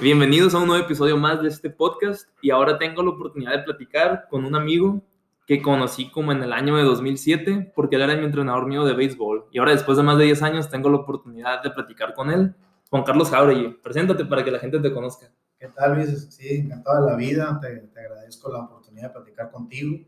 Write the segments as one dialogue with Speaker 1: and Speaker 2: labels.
Speaker 1: Bienvenidos a un nuevo episodio más de este podcast y ahora tengo la oportunidad de platicar con un amigo que conocí como en el año de 2007 porque él era mi entrenador mío de béisbol y ahora después de más de 10 años tengo la oportunidad de platicar con él, Juan Carlos Jauregui. Preséntate para que la gente te conozca.
Speaker 2: ¿Qué tal, Luis? Sí, encantado de la vida, te, agradezco la oportunidad de platicar contigo.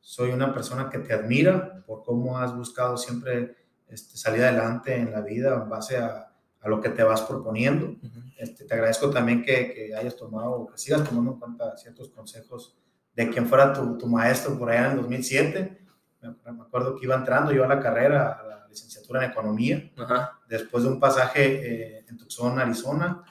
Speaker 2: Soy una persona que te admira por cómo has buscado siempre este, salir adelante en la vida en base a, a lo que te vas proponiendo. este, te agradezco también que, que, hayas tomado, que sigas tomando en cuenta ciertos consejos de quien fuera tu, tu maestro por allá en el 2007. Me, me, acuerdo que iba entrando yo a la carrera, a la licenciatura en economía, Ajá. después de un pasaje eh, en Tucson, Arizona.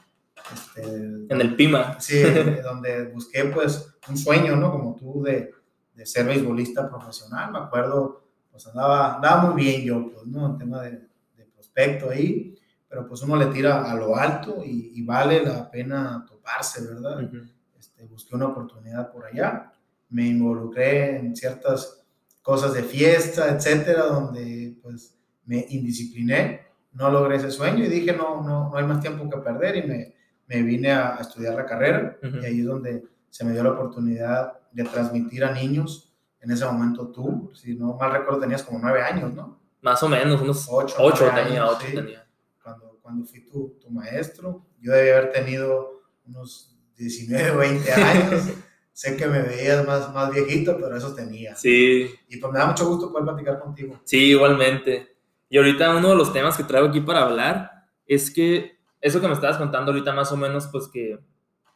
Speaker 1: Este, en el PIMA.
Speaker 2: Sí, donde busqué pues un sueño, ¿no? Como tú de, de ser beisbolista profesional. Me acuerdo, pues andaba, andaba muy bien yo, pues, ¿no? En tema de, de prospecto ahí pero pues uno le tira a lo alto y, y vale la pena toparse, ¿verdad? Uh -huh. este, busqué una oportunidad por allá, me involucré en ciertas cosas de fiesta, etcétera, donde pues me indiscipliné, no logré ese sueño y dije, no, no, no hay más tiempo que perder y me, me vine a, a, estudiar la carrera uh -huh. y ahí es donde se me dio la oportunidad de transmitir a niños, en ese momento tú, si no mal recuerdo tenías como nueve años, ¿no?
Speaker 1: Más o menos, unos ocho, ocho tenía, ocho sí. tenía
Speaker 2: cuando fui tu, tu, maestro. Yo debía haber tenido unos 19, 20 años. sé que me veías más, más viejito, pero eso tenía.
Speaker 1: Sí.
Speaker 2: Y pues me da mucho gusto poder platicar contigo.
Speaker 1: Sí, igualmente. Y ahorita uno de los temas que traigo aquí para hablar es que eso que me estabas contando ahorita más o menos, pues que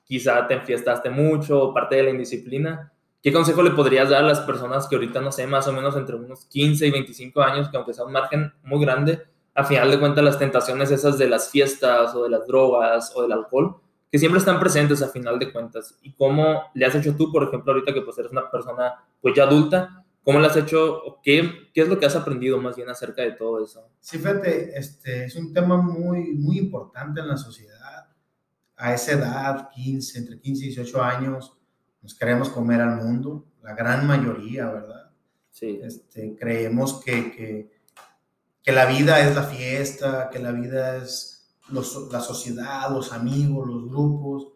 Speaker 1: quizá te enfiestaste mucho, parte de la indisciplina. ¿Qué consejo le podrías dar a las personas que ahorita, no sé, más o menos entre unos 15 y 25 años, que aunque sea un margen muy grande, a final de cuentas las tentaciones esas de las fiestas o de las drogas o del alcohol, que siempre están presentes a final de cuentas. ¿Y cómo le has hecho tú, por ejemplo, ahorita que pues eres una persona pues ya adulta, cómo le has hecho, qué, qué es lo que has aprendido más bien acerca de todo eso?
Speaker 2: Sí, fíjate, este, es un tema muy, muy importante en la sociedad. A esa edad, 15, entre 15 y 18 años, nos queremos comer al mundo, la gran mayoría, ¿verdad?
Speaker 1: Sí.
Speaker 2: Este, creemos que, que que la vida es la fiesta, que la vida es los, la sociedad, los amigos, los grupos.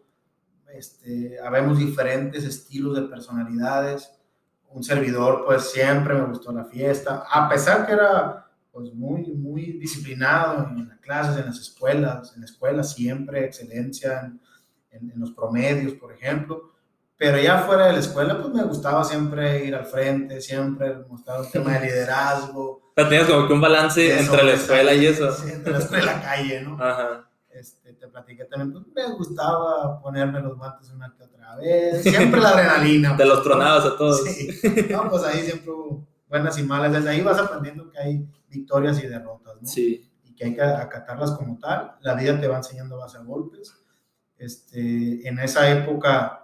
Speaker 2: Este, habemos diferentes estilos de personalidades. Un servidor, pues siempre me gustó la fiesta, a pesar que era pues muy, muy disciplinado en las clases, en las escuelas, en la escuela siempre excelencia en, en, en los promedios, por ejemplo. Pero ya fuera de la escuela, pues me gustaba siempre ir al frente, siempre mostrar un tema de liderazgo.
Speaker 1: O sea, tenías como que un balance eso, entre la escuela y eso.
Speaker 2: Sí, entre la escuela y la calle, ¿no?
Speaker 1: Ajá.
Speaker 2: Este, te platiqué también, pues me gustaba ponerme los guantes una que otra vez. Siempre la adrenalina.
Speaker 1: Te los tronabas a todos.
Speaker 2: Sí. No, pues ahí siempre hubo buenas y malas. Desde ahí vas aprendiendo que hay victorias y derrotas, ¿no?
Speaker 1: Sí.
Speaker 2: Y que hay que acatarlas como tal. La vida te va enseñando a base de golpes. Este, en esa época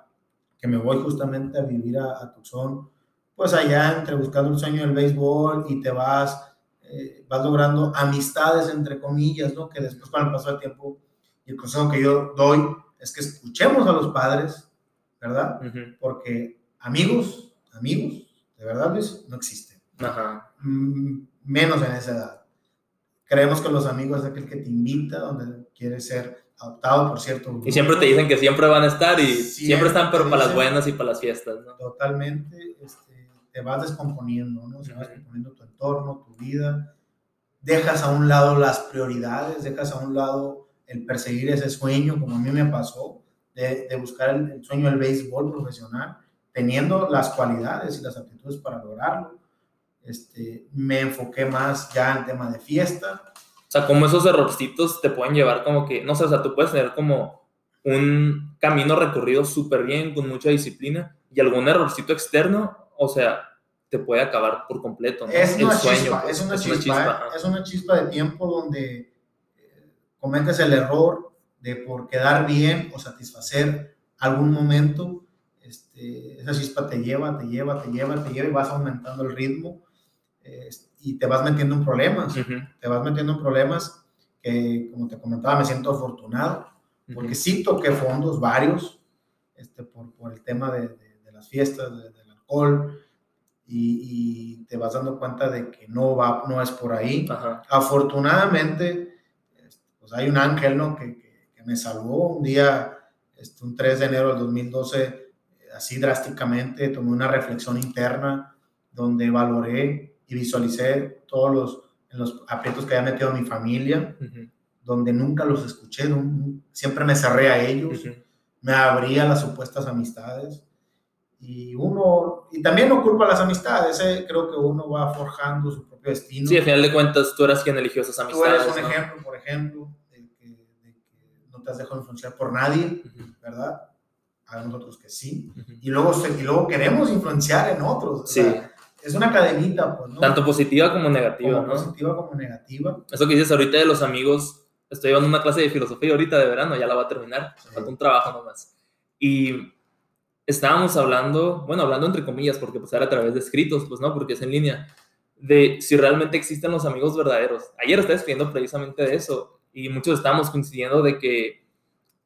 Speaker 2: que me voy justamente a vivir a, a Tucson, pues allá entre buscando el sueño del béisbol y te vas, eh, vas logrando amistades, entre comillas, ¿no? Que después con el paso del tiempo, y el consejo que yo doy es que escuchemos a los padres, ¿verdad? Uh -huh. Porque amigos, amigos, de verdad, Luis, no existen.
Speaker 1: Ajá.
Speaker 2: Mm, menos en esa edad. Creemos que los amigos es aquel que te invita, donde quieres ser adoptado por cierto.
Speaker 1: Y siempre te dicen que siempre van a estar y siempre, siempre están, pero para las buenas y para las fiestas, ¿no?
Speaker 2: Totalmente, este, te vas descomponiendo, ¿no? Se va descomponiendo tu entorno, tu vida, dejas a un lado las prioridades, dejas a un lado el perseguir ese sueño, como a mí me pasó, de, de buscar el, el, sueño del béisbol profesional, teniendo las cualidades y las aptitudes para lograrlo. Este, me enfoqué más ya en tema de fiesta,
Speaker 1: o sea, como esos errorcitos te pueden llevar como que, no sé, o sea, tú puedes tener como un camino recorrido súper bien, con mucha disciplina, y algún errorcito externo, o sea, te puede acabar por completo, ¿no?
Speaker 2: Es una, El chispa, pues, es, una, es chispa, una chispa, es una chispa de tiempo donde eh, cometes el error de por quedar bien o satisfacer algún momento, este, esa chispa te lleva, te lleva, te lleva, te lleva y vas aumentando el ritmo. Este, y te vas metiendo en problemas, uh -huh. te vas metiendo en problemas que, como te comentaba, me siento afortunado, porque uh -huh. sí toqué fondos, varios, este, por, por el tema de, de, de las fiestas, de, del alcohol, y, y, te vas dando cuenta de que no va, no es por ahí. Afortunadamente, este, pues hay un ángel, ¿no? Que, que, que, me salvó un día, este, un 3 de enero del 2012, eh, así drásticamente, tomé una reflexión interna donde valoré y visualicé todos los, los aprietos que había metido mi familia, donde nunca los escuché, siempre me cerré a ellos, me abría las supuestas amistades. Y uno, y también no culpa las amistades, eh, creo que uno va forjando su propio destino.
Speaker 1: Sí, al final de cuentas, tú eras quien eligió esas amistades.
Speaker 2: Tú eres un ejemplo, por ejemplo, de que, no te has dejado influenciar por nadie, ¿verdad? A nosotros que sí. y, luego, y luego queremos influenciar en otros. Sí es una cadenita, pues, ¿no?
Speaker 1: Tanto positiva como negativa,
Speaker 2: como Positiva como negativa.
Speaker 1: Eso que dices ahorita de los amigos, estoy llevando una clase de filosofía ahorita de verano, ya la va a terminar, falta un trabajo nomás. Y estábamos hablando, bueno, hablando entre comillas, porque pues era a través de escritos, pues no, porque es en línea, de si realmente existen los amigos verdaderos. Ayer estaba escribiendo precisamente de eso y muchos estamos coincidiendo de que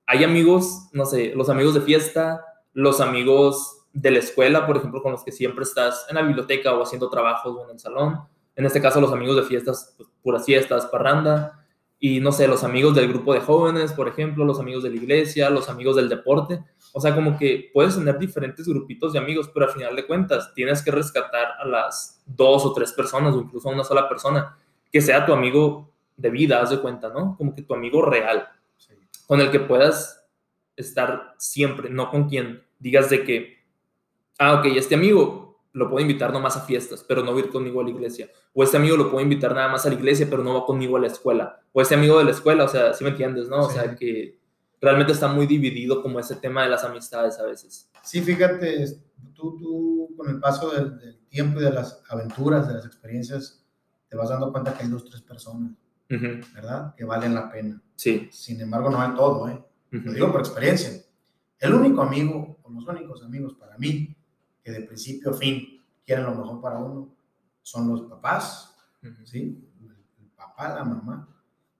Speaker 1: hay amigos, no sé, los amigos de fiesta, los amigos de la escuela, por ejemplo, con los que siempre estás en la biblioteca o haciendo trabajos o en el salón. En este caso, los amigos de fiestas, pues, puras fiestas, parranda. Y no sé, los amigos del grupo de jóvenes, por ejemplo, los amigos de la iglesia, los amigos del deporte. O sea, como que puedes tener diferentes grupitos de amigos, pero al final de cuentas tienes que rescatar a las dos o tres personas o incluso a una sola persona que sea tu amigo de vida, haz de cuenta, ¿no? Como que tu amigo real, con el que puedas estar siempre, no con quien digas de que ah, ok, este amigo lo puedo invitar nomás a fiestas, pero no va a ir conmigo a la iglesia. O este amigo lo puedo invitar nada más a la iglesia, pero no va conmigo a la escuela. O este amigo de la escuela, o sea, ¿sí me entiendes, no? O sea, que realmente está muy dividido como ese tema de las amistades a veces.
Speaker 2: Sí, fíjate, tú, tú con el paso del, tiempo y de las aventuras, de las experiencias, te vas dando cuenta que hay dos, tres personas, ¿verdad? Que valen la pena.
Speaker 1: Sí.
Speaker 2: Sin embargo, no hay todo, ¿eh? Lo digo por experiencia. El único amigo, o los únicos amigos para mí, que de principio a fin quieren lo mejor para uno, son los papás, ¿sí? El, papá, la mamá,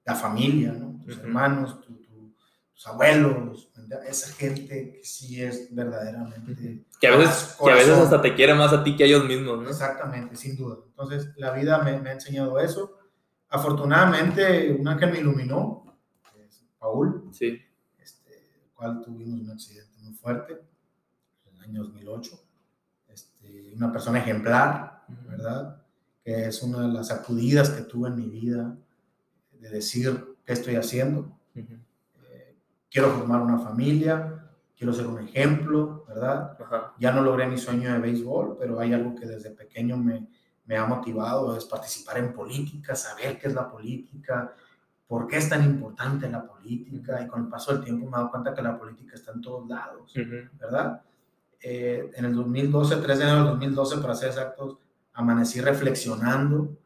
Speaker 2: la familia, ¿no? Tus hermanos, tus abuelos, esa gente que sí es verdaderamente...
Speaker 1: Que a, veces, que a veces hasta te quiere más a ti que a ellos mismos, ¿no?
Speaker 2: Exactamente, sin duda. Entonces, la vida me, me ha enseñado eso. Afortunadamente, un ángel me iluminó, es Paul,
Speaker 1: sí.
Speaker 2: este, el cual tuvimos un accidente muy fuerte en el año 2008 una persona ejemplar, ¿verdad? Que es una de las sacudidas que tuve en mi vida de decir qué estoy haciendo. Eh, quiero formar una familia, quiero ser un ejemplo, ¿verdad? Ya no logré mi sueño de béisbol, pero hay algo que desde pequeño me, me ha motivado, es participar en política, saber qué es la política, por qué es tan importante la política, y con el paso del tiempo me he dado cuenta que la política está en todos lados, ¿verdad? Eh, en el 2012, 3 de enero del 2012, para ser exactos, amanecí reflexionando,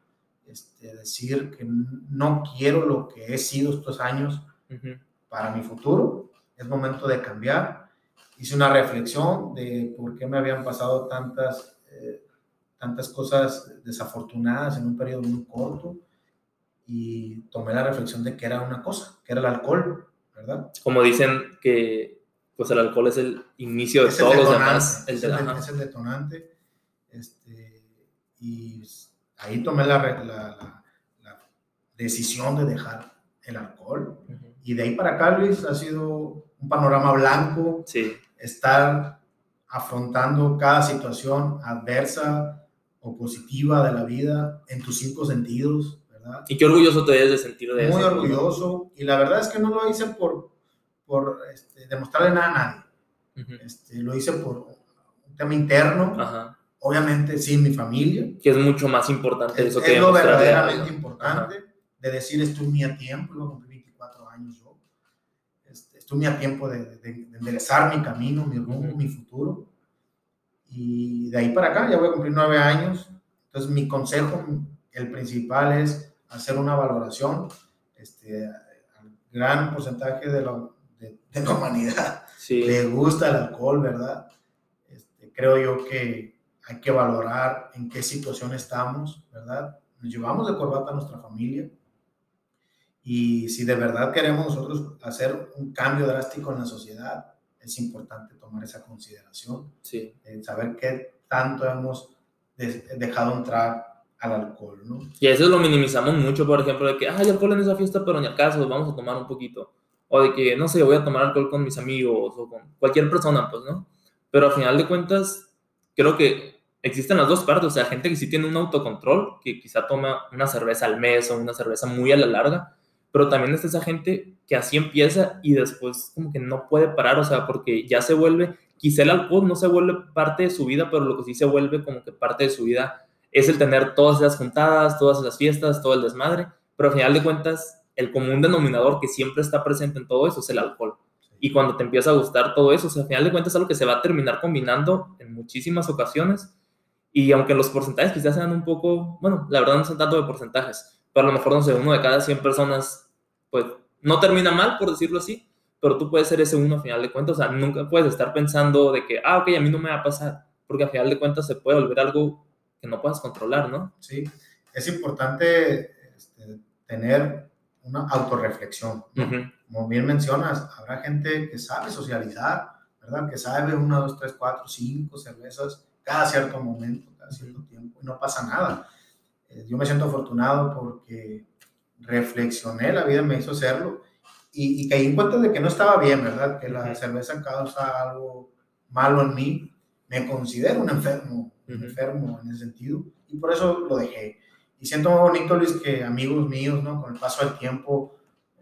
Speaker 2: este, decir que no quiero lo que he sido estos años para mi futuro, es momento de cambiar. Hice una reflexión de por qué me habían pasado tantas, eh, tantas cosas desafortunadas en un periodo muy corto y tomé la reflexión de que era una cosa, que era el alcohol, ¿verdad?
Speaker 1: Como dicen que pues el alcohol es el inicio de todos los demás.
Speaker 2: es, el, detonante. Este, y ahí tomé la, la, la, decisión de dejar el alcohol. Y de ahí para acá, Luis, ha sido un panorama blanco.
Speaker 1: Sí.
Speaker 2: Estar afrontando cada situación adversa o positiva de la vida en tus cinco sentidos, ¿verdad?
Speaker 1: Y qué orgulloso te debes de sentir de
Speaker 2: eso. Muy orgulloso. Y la verdad es que no lo hice por, por este, demostrarle nada a nadie. este, lo hice por un tema interno. Obviamente, sí, mi familia.
Speaker 1: Que es mucho más importante
Speaker 2: es,
Speaker 1: eso
Speaker 2: que Es lo verdaderamente importante de decir, estuve muy a tiempo, luego cumplí 24 años yo. Este, estuve a tiempo de, de, enderezar mi camino, mi rumbo, mi futuro. Y de ahí para acá, ya voy a cumplir nueve años. Entonces, mi consejo, el principal es hacer una valoración. Este, al gran porcentaje de la, de, la humanidad le gusta el alcohol, ¿verdad? Este, creo yo que hay que valorar en qué situación estamos, ¿verdad? Nos llevamos de corbata a nuestra familia y si de verdad queremos nosotros hacer un cambio drástico en la sociedad, es importante tomar esa consideración,
Speaker 1: sí.
Speaker 2: saber qué tanto hemos dejado entrar al alcohol, ¿no?
Speaker 1: Y a eso lo minimizamos mucho, por ejemplo, de que, hay alcohol en esa fiesta, pero ni acaso, vamos a tomar un poquito o de que, no sé, voy a tomar alcohol con mis amigos o con cualquier persona, pues, ¿no? Pero al final de cuentas, creo que existen las dos partes, o sea, gente que sí tiene un autocontrol, que quizá toma una cerveza al mes o una cerveza muy a la larga, pero también está esa gente que así empieza y después como que no puede parar, o sea, porque ya se vuelve, quizá el alcohol no se vuelve parte de su vida, pero lo que sí se vuelve como que parte de su vida es el tener todas esas juntadas, todas esas fiestas, todo el desmadre, pero al final de cuentas, el común denominador que siempre está presente en todo eso es el alcohol. Y cuando te empieza a gustar todo eso, o sea, al final de cuentas es algo que se va a terminar combinando en muchísimas ocasiones. Y aunque los porcentajes quizás sean un poco, bueno, la verdad no son tanto de porcentajes, pero a lo mejor, no sé, uno de cada 100 personas, pues no termina mal, por decirlo así, pero tú puedes ser ese uno al final de cuentas. O sea, nunca puedes estar pensando de que, ah, ok, a mí no me va a pasar, porque al final de cuentas se puede volver algo que no puedas controlar, ¿no?
Speaker 2: Sí, es importante este, tener una autorreflexión. Como bien mencionas, habrá gente que sabe socializar, ¿verdad? Que sabe una, dos, tres, cuatro, cinco cervezas cada cierto momento, cada cierto tiempo, y no pasa nada. Eh, yo me siento afortunado porque reflexioné, la vida me hizo hacerlo, y, y caí en cuenta de que no estaba bien, ¿verdad? Que la cerveza causa algo malo en mí. Me considero un enfermo, un enfermo en ese sentido, y por eso lo dejé. Y siento muy bonito, Luis, que amigos míos, ¿no? Con el paso del tiempo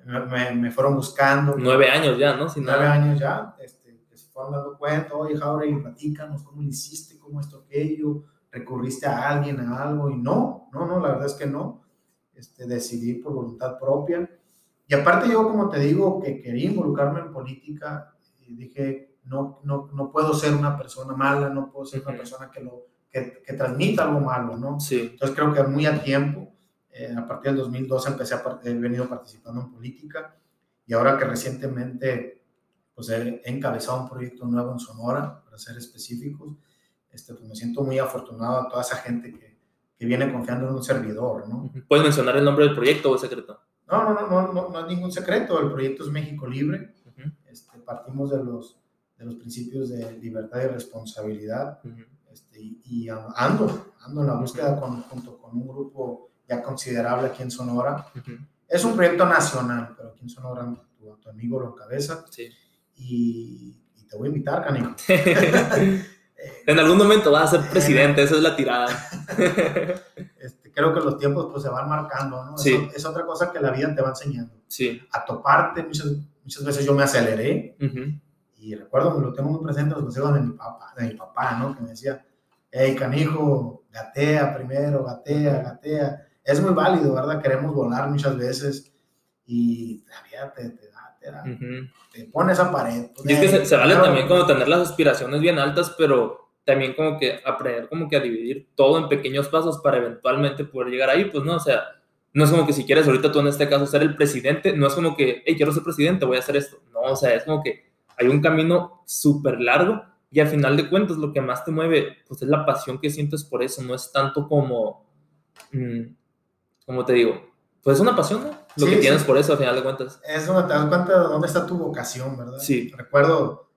Speaker 2: me, me fueron buscando.
Speaker 1: Nueve años ya, ¿no?
Speaker 2: Sin nueve años ya, este, que se fueron dando cuenta, oye, Jauregui, platícanos cómo lo hiciste, cómo esto, aquello, recurriste a alguien, a algo, y no, no, no, la verdad es que no. Este, decidí por voluntad propia. Y aparte yo, como te digo, que quería involucrarme en política, y dije, no, no, no puedo ser una persona mala, no puedo ser una persona que lo que, transmita algo malo, ¿no?
Speaker 1: Sí.
Speaker 2: Entonces creo que muy a tiempo, eh, a partir del 2012 empecé a he venido participando en política y ahora que recientemente pues he, encabezado un proyecto nuevo en Sonora, para ser específicos, este, pues me siento muy afortunado a toda esa gente que, que viene confiando en un servidor, ¿no?
Speaker 1: ¿Puedes mencionar el nombre del proyecto o es secreto?
Speaker 2: No, no, no, no, no, no es ningún secreto, el proyecto es México Libre, este, partimos de los, de los principios de libertad y responsabilidad. Este, y, ando, ando en la búsqueda con, junto con un grupo ya considerable aquí en Sonora. Es un proyecto nacional, pero aquí en Sonora tu, amigo lo encabeza.
Speaker 1: Sí.
Speaker 2: Y, te voy a invitar, Canijo.
Speaker 1: en algún momento vas a ser presidente, esa es la tirada.
Speaker 2: Este, creo que los tiempos pues, se van marcando, ¿no?
Speaker 1: Sí.
Speaker 2: Es, otra cosa que la vida te va enseñando.
Speaker 1: Sí.
Speaker 2: A toparte, muchas, muchas veces yo me aceleré. Y recuerdo que lo tengo muy presente los consejos de mi papá, de mi papá, ¿no? Que me decía, hey, canijo, gatea primero, gatea, gatea. Es muy válido, ¿verdad? Queremos volar muchas veces y vida te, te da, te, da, te pone esa pared.
Speaker 1: Pues, y es que se, vale también como tener las aspiraciones bien altas, pero también como que aprender como que a dividir todo en pequeños pasos para eventualmente poder llegar ahí, pues no, o sea, no es como que si quieres ahorita tú en este caso ser el presidente, no es como que, hey, quiero ser presidente, voy a hacer esto. No, o sea, es como que hay un camino súper largo y al final de cuentas, lo que más te mueve, pues es la pasión que sientes por eso, no es tanto como, mm, como te digo, pues es una pasión, ¿no? Lo que tienes por eso, al final de cuentas.
Speaker 2: Es donde te das cuenta de dónde está tu vocación, ¿verdad?
Speaker 1: Sí.
Speaker 2: Recuerdo,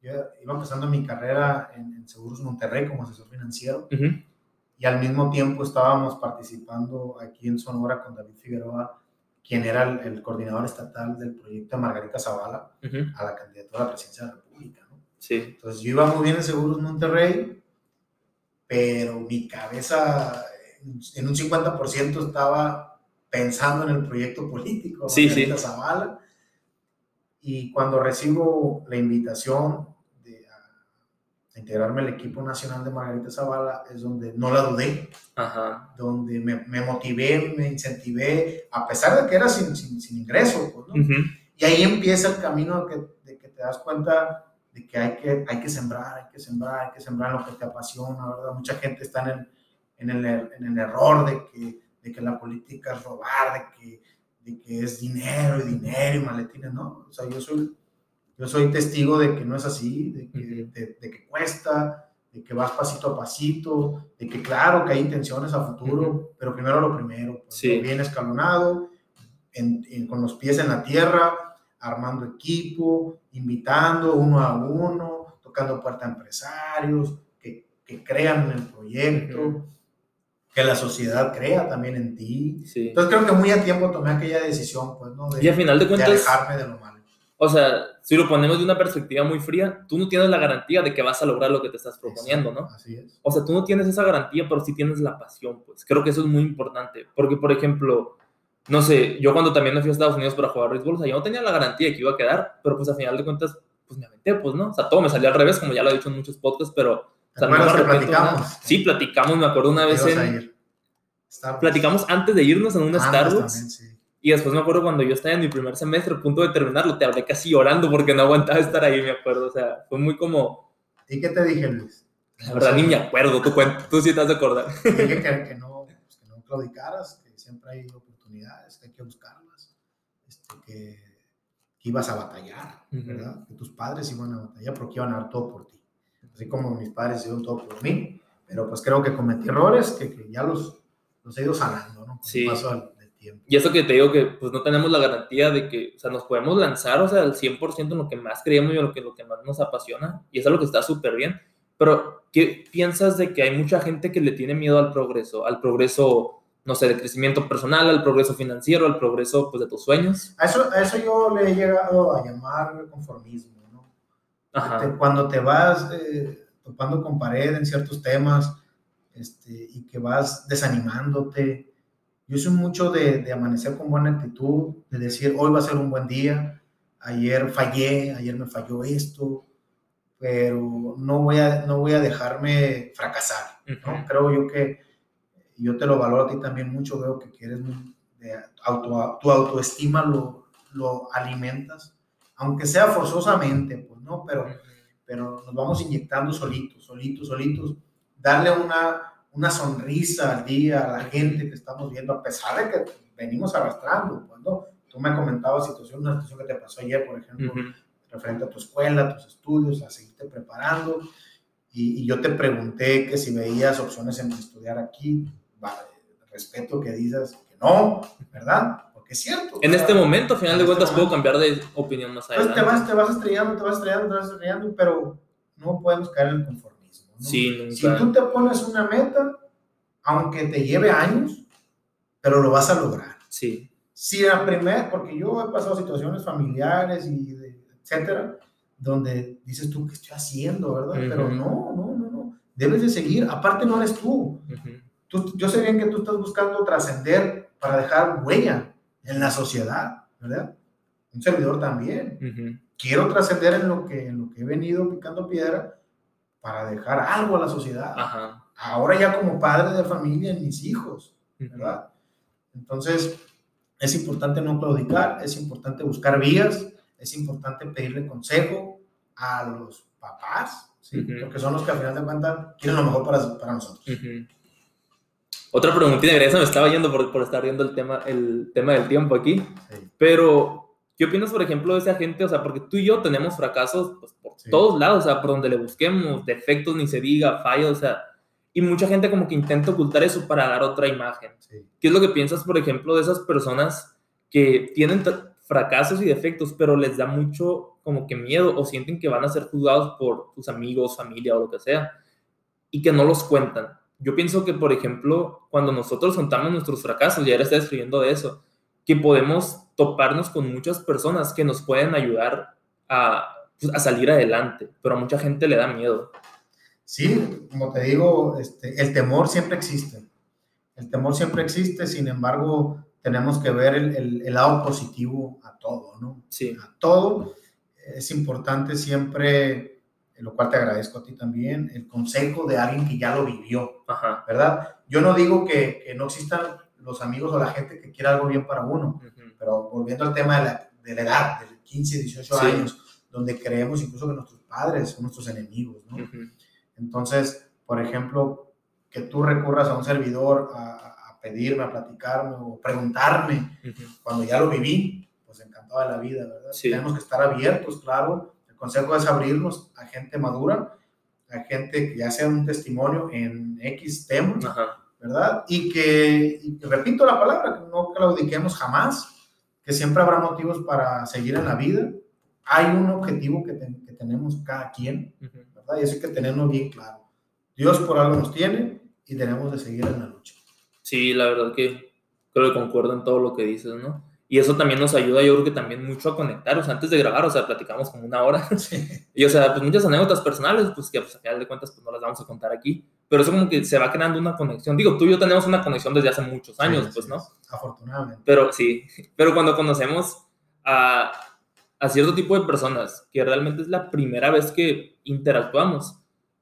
Speaker 2: yo iba empezando mi carrera en, Seguros Monterrey como asesor financiero y al mismo tiempo estábamos participando aquí en Sonora con David Figueroa, quien era el, coordinador estatal del proyecto de Margarita Zavala a la candidatura a la presidencia de la República.
Speaker 1: Sí.
Speaker 2: Entonces yo iba muy bien en Seguros Monterrey, pero mi cabeza en un 50% estaba pensando en el proyecto político.
Speaker 1: Sí, sí.
Speaker 2: Zavala. Y cuando recibo la invitación de a, integrarme al equipo nacional de Margarita Zavala, es donde no la dudé,
Speaker 1: Ajá.
Speaker 2: donde me, me, motivé, me incentivé, a pesar de que era sin, sin, sin ingreso. Pues, ¿no? Y ahí empieza el camino de que, de que te das cuenta de que hay que, hay que sembrar, hay que sembrar, hay que sembrar lo que te apasiona, ¿verdad? Mucha gente está en el, en el, en el error de que, de que la política es robar, de que, de que es dinero y dinero y maletines, ¿no? O sea, yo soy, yo soy testigo de que no es así, de que, de, que cuesta, de que vas pasito a pasito, de que claro que hay intenciones a futuro, pero primero lo primero, pues, bien escalonado, con los pies en la tierra, armando equipo, invitando uno a uno, tocando puerta a empresarios, que, que crean en el proyecto, que la sociedad crea también en ti. Entonces creo que muy a tiempo tomé aquella decisión, pues, ¿no?
Speaker 1: De, y al final de cuentas,
Speaker 2: alejarme de lo malo.
Speaker 1: o sea, si lo ponemos de una perspectiva muy fría, tú no tienes la garantía de que vas a lograr lo que te estás proponiendo, ¿no?
Speaker 2: Así es.
Speaker 1: O sea, tú no tienes esa garantía, pero sí tienes la pasión, pues. Creo que eso es muy importante. Porque, por ejemplo, no sé, yo cuando también me fui a Estados Unidos para jugar béisbol, o sea, yo no tenía la garantía de que iba a quedar, pero pues a final de cuentas, pues me aventé, pues, ¿no? O sea, todo me salió al revés, como ya lo he dicho en muchos podcasts, pero... O sea, no me
Speaker 2: ¿Te acuerdas que
Speaker 1: arrepiento de nada.
Speaker 2: platicamos?
Speaker 1: Sí, platicamos, me acuerdo una vez en... Platicamos antes de irnos en un Starbucks.
Speaker 2: también, sí.
Speaker 1: Y después me acuerdo cuando yo estaba en mi primer semestre, a punto de terminarlo, te hablé casi llorando porque no aguantaba estar ahí, me acuerdo. O sea, fue muy como,
Speaker 2: ¿Y qué te dije, Luis?
Speaker 1: la verdad ni me acuerdo, tú, cuen- tú sí te has de acordar.
Speaker 2: Dije que, que no, pues, que no claudicaras, que siempre hay oportunidades, que hay que buscarlas, este, que, que ibas a batallar,
Speaker 1: Ujú.
Speaker 2: ¿verdad? Que tus padres iban a batallar porque iban a dar todo por ti. Así como mis padres hicieron todo por mí, pero pues creo que cometí errores que, que ya los, los he ido sanando, ¿no? Con
Speaker 1: Sí.
Speaker 2: paso del tiempo.
Speaker 1: Y eso que te digo que pues no tenemos la garantía de que, o sea, nos podemos lanzar, o sea, al 100% en lo que más creemos y en lo que, lo que más nos apasiona. Y eso es lo que está súper bien. Pero, ¿qué piensas de que hay mucha gente que le tiene miedo al progreso? Al progreso, no sé, de crecimiento personal, al progreso financiero, al progreso, pues, de tus sueños.
Speaker 2: A eso, a eso yo le he llegado a llamar conformismo, ¿no?
Speaker 1: Ajá.
Speaker 2: Cuando te vas eh, topando con pared en ciertos temas este, y que vas desanimándote. Yo soy mucho de, de amanecer con buena actitud, de decir, hoy va a ser un buen día, ayer fallé, ayer me falló esto, pero no voy a, no voy a dejarme fracasar. ¿no?
Speaker 1: Ujú.
Speaker 2: Creo yo que yo te lo valoro a ti también mucho, veo que quieres de auto, tu autoestima lo, lo alimentas, aunque sea forzosamente, pues no, pero pero nos vamos inyectando solitos, solitos, solitos, darle una, una sonrisa al día a la gente que estamos viendo, a pesar de que venimos arrastrando. Cuando tú me comentabas situación, una situación que te pasó ayer, por ejemplo,
Speaker 1: Ujú.
Speaker 2: referente a tu escuela, a tus estudios, a seguirte preparando, y, y yo te pregunté que si veías opciones en estudiar aquí, va, respeto que digas que no, ¿verdad? Porque es cierto.
Speaker 1: En
Speaker 2: o sea,
Speaker 1: este momento, a final de
Speaker 2: en este
Speaker 1: cuentas, puedo
Speaker 2: momento.
Speaker 1: cambiar de opinión más
Speaker 2: Pues
Speaker 1: adelante.
Speaker 2: te vas, te vas estrellando, te vas estrellando, te vas estrellando, pero no podemos caer en el conformismo.
Speaker 1: Sí, nunca.
Speaker 2: Si tú te pones una meta, aunque te lleve años, pero lo vas a lograr.
Speaker 1: Sí.
Speaker 2: Si la primera, porque yo he pasado situaciones familiares y de- etcétera, donde dices tú, ¿qué estoy haciendo, verdad?
Speaker 1: Ujú.
Speaker 2: Pero no, no, no, no. Debes de seguir. Aparte no eres tú.
Speaker 1: Ujú.
Speaker 2: tú yo sé bien que tú estás buscando trascender para dejar huella en la sociedad, ¿verdad? Un servidor también
Speaker 1: Ujú.
Speaker 2: quiero trascender en lo que en lo que he venido picando piedra para dejar algo a la sociedad.
Speaker 1: Ajá.
Speaker 2: Ahora ya como padre de familia en mis hijos. ¿verdad? Entonces, es importante no claudicar, es importante buscar vías, es importante pedirle consejo a los papás, ¿sí?
Speaker 1: Ujú.
Speaker 2: porque son los que al final de cuentas quieren lo mejor para, para nosotros.
Speaker 1: Otra preguntita, Gresa, me estaba yendo por, por estar viendo el tema, el tema del tiempo aquí.
Speaker 2: Sí.
Speaker 1: Pero, ¿qué opinas, por ejemplo, de esa gente? O sea, porque tú y yo tenemos fracasos pues, por
Speaker 2: Sí.
Speaker 1: todos lados, o sea, por donde le busquemos, defectos ni se diga, fallos, o sea, y mucha gente como que intenta ocultar eso para dar otra imagen.
Speaker 2: Sí.
Speaker 1: ¿Qué es lo que piensas, por ejemplo, de esas personas que tienen fracasos y defectos, pero les da mucho como que miedo o sienten que van a ser juzgados por sus amigos, familia o lo que sea, y que no los cuentan? Yo pienso que, por ejemplo, cuando nosotros contamos nuestros fracasos, ya ahora está escribiendo de eso, que podemos toparnos con muchas personas que nos pueden ayudar a, pues, a salir adelante, pero a mucha gente le da miedo.
Speaker 2: Sí, como te digo, este, el temor siempre existe. El temor siempre existe, sin embargo, tenemos que ver el, el- el lado positivo a todo, ¿no?
Speaker 1: Sí.
Speaker 2: A todo. Es importante siempre, lo cual te agradezco a ti también, el consejo de alguien que ya lo vivió,
Speaker 1: Ajá.
Speaker 2: ¿verdad? Yo no digo que, que no existan los amigos o la gente que quiera algo bien para uno,
Speaker 1: Ujú.
Speaker 2: pero volviendo al tema de la, de la edad, de 15, 18
Speaker 1: Sí.
Speaker 2: años, donde creemos incluso que nuestros padres son nuestros enemigos, ¿no? Entonces, por ejemplo, que tú recurras a un servidor a, a pedirme, a platicarme o preguntarme cuando ya lo viví, pues encantado de la vida, ¿verdad?
Speaker 1: Sí.
Speaker 2: Tenemos que estar abiertos, claro. El consejo es abrirnos a gente madura, a gente que ya sea un testimonio en X tema,
Speaker 1: Ajá.
Speaker 2: ¿Verdad? Y que, y repito la palabra, que no claudiquemos jamás, que siempre habrá motivos para seguir en la vida. Hay un objetivo que, te- que tenemos cada quien. ¿verdad? Y eso hay que tenerlo bien claro. Dios por algo nos tiene y tenemos de seguir en la lucha.
Speaker 1: Sí, la verdad que creo que concuerdo en todo lo que dices, ¿no? Y eso también nos ayuda, yo creo que también mucho a conectar. O sea, antes de grabar, o sea, platicamos como una hora. Y, o sea, pues muchas anécdotas personales, pues que pues, a final de cuentas, pues no las vamos a contar aquí. Pero eso como que se va creando una conexión. Digo, tú y yo tenemos una conexión desde hace muchos años, pues, ¿no?
Speaker 2: Afortunadamente.
Speaker 1: Pero sí, pero cuando conocemos a, a cierto tipo de personas, que realmente es la primera vez que interactuamos,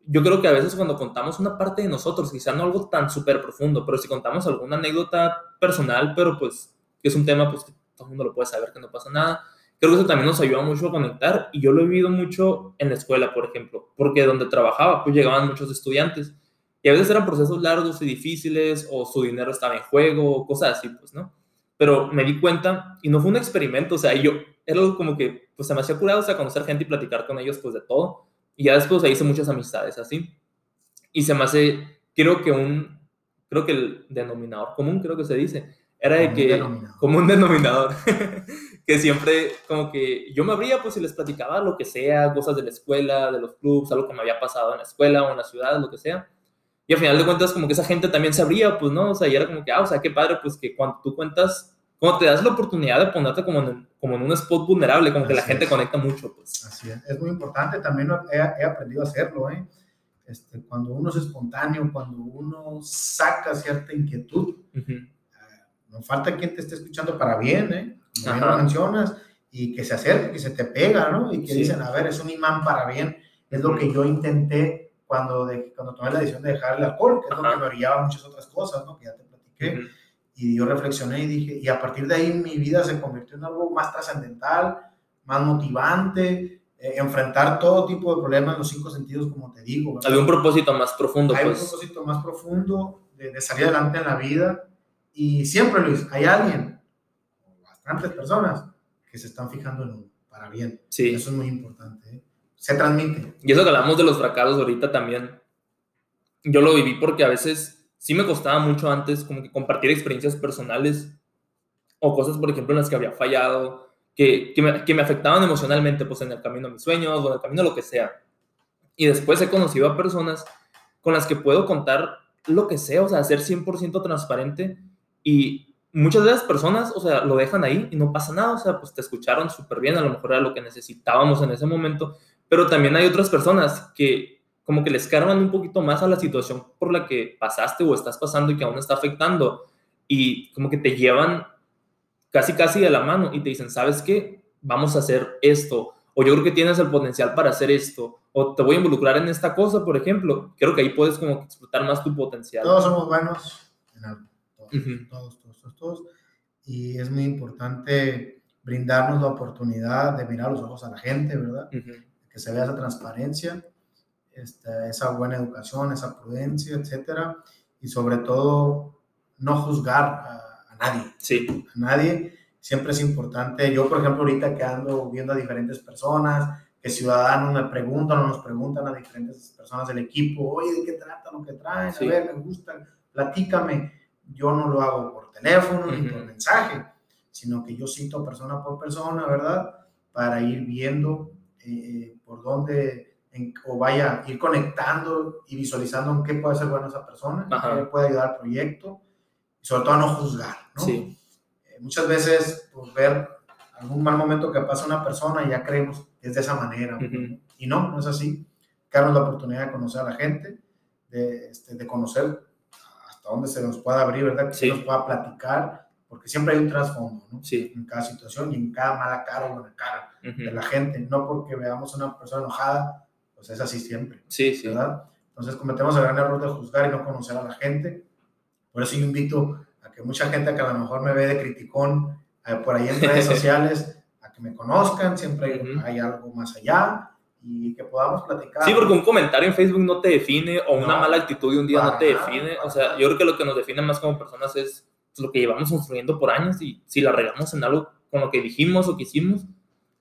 Speaker 1: yo creo que a veces cuando contamos una parte de nosotros, quizá no algo tan súper profundo, pero si contamos alguna anécdota personal, pero pues que es un tema pues que todo el mundo lo puede saber, que no pasa nada. Creo que eso también nos ayuda mucho a conectar y yo lo he vivido mucho en la escuela, por ejemplo, porque donde trabajaba, pues llegaban muchos estudiantes y a veces eran procesos largos y difíciles o su dinero estaba en juego, cosas así, pues, ¿no? Pero me di cuenta y no fue un experimento, o sea, yo era algo como que, pues, se me hacía curado, o sea, conocer gente y platicar con ellos, pues, de todo. Y ya después ahí hice muchas amistades así. Y se me hace, creo que un, creo que el denominador común, creo que se dice, era de que, como un denominador, que siempre como que yo me abría pues y les platicaba lo que sea, cosas de la escuela, de los clubs, algo que me había pasado en la escuela o en la ciudad, lo que sea. Y al final de cuentas como que esa gente también se abría, pues, ¿no? O sea, y era como que, ah, o sea, qué padre, pues que cuando tú cuentas, cuando te das la oportunidad de ponerte como en, como en un spot vulnerable, como que la gente conecta mucho, pues.
Speaker 2: Así es, es muy importante, también he, he aprendido a hacerlo, ¿eh? Este, cuando uno es espontáneo, cuando uno saca cierta inquietud, no falta quien te esté escuchando para bien, ¿eh? Como bien lo mencionas, y que se acerque, que se te pega, ¿no? Y que dicen, a ver, es un imán para bien. Es lo que yo intenté cuando, de, cuando tomé la decisión de dejar el alcohol, que es lo que me orillaba muchas otras cosas, ¿no? Que ya te platiqué. Y yo reflexioné y dije, y a partir de ahí mi vida se convirtió en algo más trascendental, más motivante, eh, enfrentar todo tipo de problemas en los cinco sentidos, como te digo.
Speaker 1: Había un propósito más profundo.
Speaker 2: Hay un pues. propósito más profundo de, de salir adelante en la vida y siempre, Luis, hay alguien, bastantes personas, que se están fijando en uno para bien. Sí. Eso es muy importante. Se transmite.
Speaker 1: Y eso que hablamos de los fracasos ahorita también, yo lo viví porque a veces sí me costaba mucho antes como que compartir experiencias personales o cosas, por ejemplo, en las que había fallado, que, que, me, que me afectaban emocionalmente, pues en el camino a mis sueños o en el camino a lo que sea. Y después he conocido a personas con las que puedo contar lo que sea, o sea, ser 100% transparente y muchas de las personas, o sea, lo dejan ahí y no pasa nada, o sea, pues te escucharon súper bien, a lo mejor era lo que necesitábamos en ese momento, pero también hay otras personas que como que les cargan un poquito más a la situación por la que pasaste o estás pasando y que aún está afectando y como que te llevan casi casi de la mano y te dicen, ¿sabes qué? Vamos a hacer esto, o yo creo que tienes el potencial para hacer esto, o te voy a involucrar en esta cosa, por ejemplo, creo que ahí puedes como explotar más tu potencial.
Speaker 2: Todos somos buenos en algo todos, todos, todos, Y es muy importante brindarnos la oportunidad de mirar los ojos a la gente, ¿verdad? Que se vea esa transparencia, esta, esa buena educación, esa prudencia, etcétera. Y sobre todo, no juzgar a, a nadie.
Speaker 1: Sí.
Speaker 2: A nadie. Siempre es importante. Yo, por ejemplo, ahorita que ando viendo a diferentes personas, que ciudadanos me preguntan o nos preguntan a diferentes personas del equipo, oye, ¿de qué tratan lo que traen? A ver, me gustan, platícame yo no lo hago por teléfono ni por mensaje, sino que yo cito persona por persona, ¿verdad? Para ir viendo eh, por dónde, o vaya, ir conectando y visualizando en qué puede ser buena esa persona, qué puede ayudar al proyecto, y sobre todo a no juzgar, ¿no? Sí. Eh, muchas veces, pues, ver algún mal momento que pasa una persona y ya creemos que es de esa manera, y no, no es así. Darnos la oportunidad de conocer a la gente, de, este, de conocer donde se nos pueda abrir, ¿verdad? Que se nos pueda platicar, porque siempre hay un trasfondo, ¿no?
Speaker 1: Sí.
Speaker 2: En cada situación y en cada mala cara o buena cara de la gente. No porque veamos a una persona enojada, pues es así siempre.
Speaker 1: Sí, sí.
Speaker 2: ¿Verdad? Entonces cometemos el gran error de juzgar y no conocer a la gente. Por eso yo invito a que mucha gente que a lo mejor me ve de criticón eh, por ahí en redes sociales, a que me conozcan, siempre hay algo más allá y que podamos platicar.
Speaker 1: Sí, porque un comentario en Facebook no te define o una mala actitud de un día no te define. O sea, yo creo que lo que nos define más como personas es lo que llevamos construyendo por años y si la regamos en algo con lo que dijimos o que hicimos,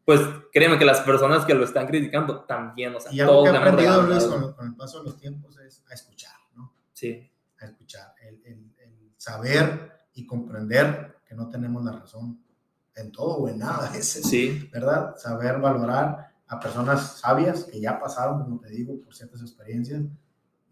Speaker 1: pues créeme que las personas que lo están criticando también, o sea,
Speaker 2: y algo que he aprendido, Luis, con, con, el paso de los tiempos es a escuchar, ¿no?
Speaker 1: Sí.
Speaker 2: A escuchar, el, el, el saber y comprender que no tenemos la razón en todo o en nada, ese,
Speaker 1: sí.
Speaker 2: ¿verdad? Saber valorar a personas sabias que ya pasaron, como te digo, por ciertas experiencias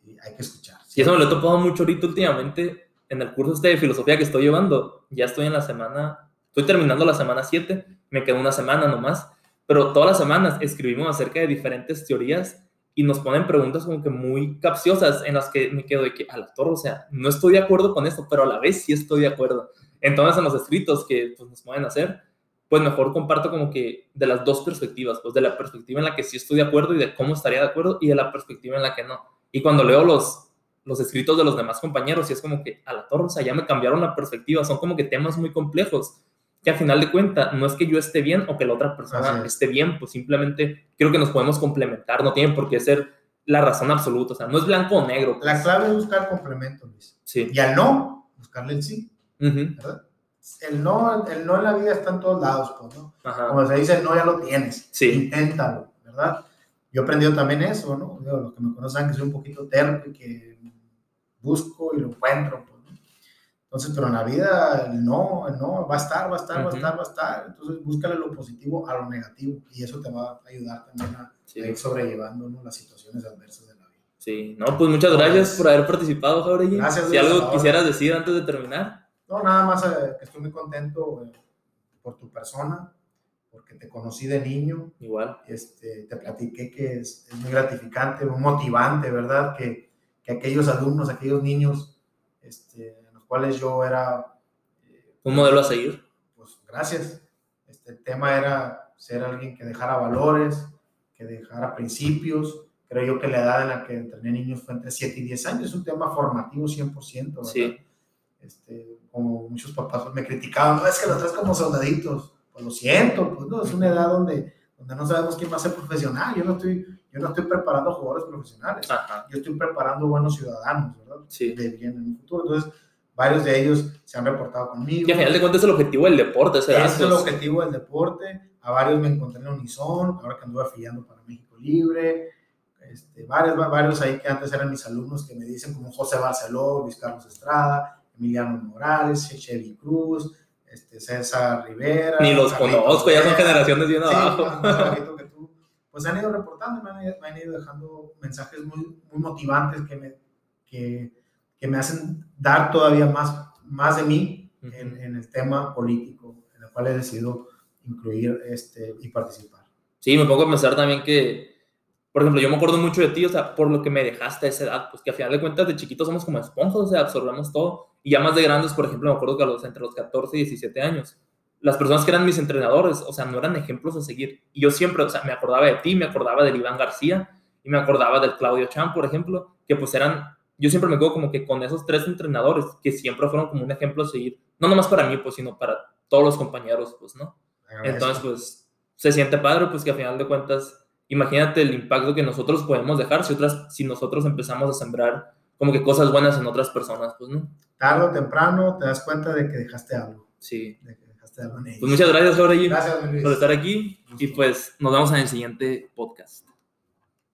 Speaker 2: y hay que escuchar.
Speaker 1: Y eso me lo he topado mucho ahorita últimamente en el curso este de filosofía que estoy llevando. Ya estoy en la semana, estoy terminando la semana 7, me queda una semana nomás, pero todas las semanas escribimos acerca de diferentes teorías y nos ponen preguntas como que muy capciosas en las que me quedo de que a la torre, o sea, no estoy de acuerdo con esto, pero a la vez sí estoy de acuerdo. Entonces en los escritos que pues, nos pueden hacer, pues mejor comparto como que de las dos perspectivas, pues de la perspectiva en la que sí estoy de acuerdo y de cómo estaría de acuerdo y de la perspectiva en la que no. Y cuando leo los, los escritos de los demás compañeros, y es como que a la torre, o sea, ya me cambiaron la perspectiva, son como que temas muy complejos que al final de cuentas no es que yo esté bien o que la otra persona esté bien, pues simplemente creo que nos podemos complementar, no tiene por qué ser la razón absoluta, o sea, no es blanco o negro.
Speaker 2: La clave es buscar complemento, Luis. Sí. Y al no, buscarle el sí, ¿verdad? el no, el no en la vida está en todos lados, pues, ¿no? Como se dice, el no ya lo tienes. Sí. Inténtalo, ¿verdad? Yo he aprendido también eso, ¿no? los que me conocen que soy un poquito terco y que busco y lo encuentro, pues. Entonces, pero en la vida el no, el no va a estar, va a estar, va a estar, va a estar. Entonces, búscale lo positivo a lo negativo y eso te va a ayudar también a, ir sobrellevando las situaciones adversas de la vida.
Speaker 1: Sí, no, pues muchas gracias por haber participado, Jauregui. Gracias. Si algo quisieras decir antes de terminar.
Speaker 2: No, nada más eh, que estoy muy contento eh, por tu persona, porque te conocí de niño.
Speaker 1: Igual.
Speaker 2: Este, te platiqué que es, muy gratificante, muy motivante, ¿verdad? Que, que, aquellos alumnos, aquellos niños, este, cuales yo era...
Speaker 1: Eh, ¿Un modelo a seguir?
Speaker 2: Pues gracias. Este, el tema era ser alguien que dejara valores, que dejara principios. Creo yo que la edad en la que entrené niños fue entre 7 y 10 años. Es un tema formativo 100%, ¿verdad? Sí. Este, como muchos papás me criticaban, no, es que los tres como soldaditos. Pues lo siento, pues no, es una edad donde, donde no sabemos quién va a ser profesional. Yo no estoy, yo no estoy preparando jugadores profesionales. Yo estoy preparando buenos ciudadanos, ¿verdad? Sí. De bien en el futuro. Entonces, varios de ellos se han reportado conmigo.
Speaker 1: Y al final de cuentas es el objetivo del deporte.
Speaker 2: Ese es el objetivo del deporte. A varios me encontré en Unison, ahora que anduve afiliando para México Libre. Este, varios, varios ahí que antes eran mis alumnos que me dicen como José Barceló, Luis Carlos Estrada, Emiliano Morales, Chevy Cruz, este, César Rivera.
Speaker 1: Ni los conozco, ya son generaciones bien abajo.
Speaker 2: pues han ido reportando, me han, me han, ido dejando mensajes muy, muy motivantes que me, que, que me hacen dar todavía más, más de mí en, en, el tema político, en el cual he decidido incluir este, y participar.
Speaker 1: Sí, me pongo a pensar también que por ejemplo, yo me acuerdo mucho de ti, o sea, por lo que me dejaste a esa edad, pues que a final de cuentas de chiquitos somos como esponjas, o sea, absorbemos todo. Y ya más de grandes, por ejemplo, me acuerdo que a los, entre los 14 y 17 años, las personas que eran mis entrenadores, o sea, no eran ejemplos a seguir. Y yo siempre, o sea, me acordaba de ti, me acordaba del Iván García y me acordaba del Claudio Chan, por ejemplo, que pues eran, yo siempre me quedo como que con esos tres entrenadores que siempre fueron como un ejemplo a seguir, no nomás para mí, pues, sino para todos los compañeros, pues, ¿no? Entonces, pues, se siente padre, pues que a final de cuentas imagínate el impacto que nosotros podemos dejar si, otras, si nosotros empezamos a sembrar como que cosas buenas en otras personas, pues, ¿no?
Speaker 2: Tarde o temprano te das cuenta de que dejaste algo.
Speaker 1: Sí. De que dejaste algo en Pues muchas gracias, Jorge, por estar aquí y pues nos vemos en el siguiente podcast.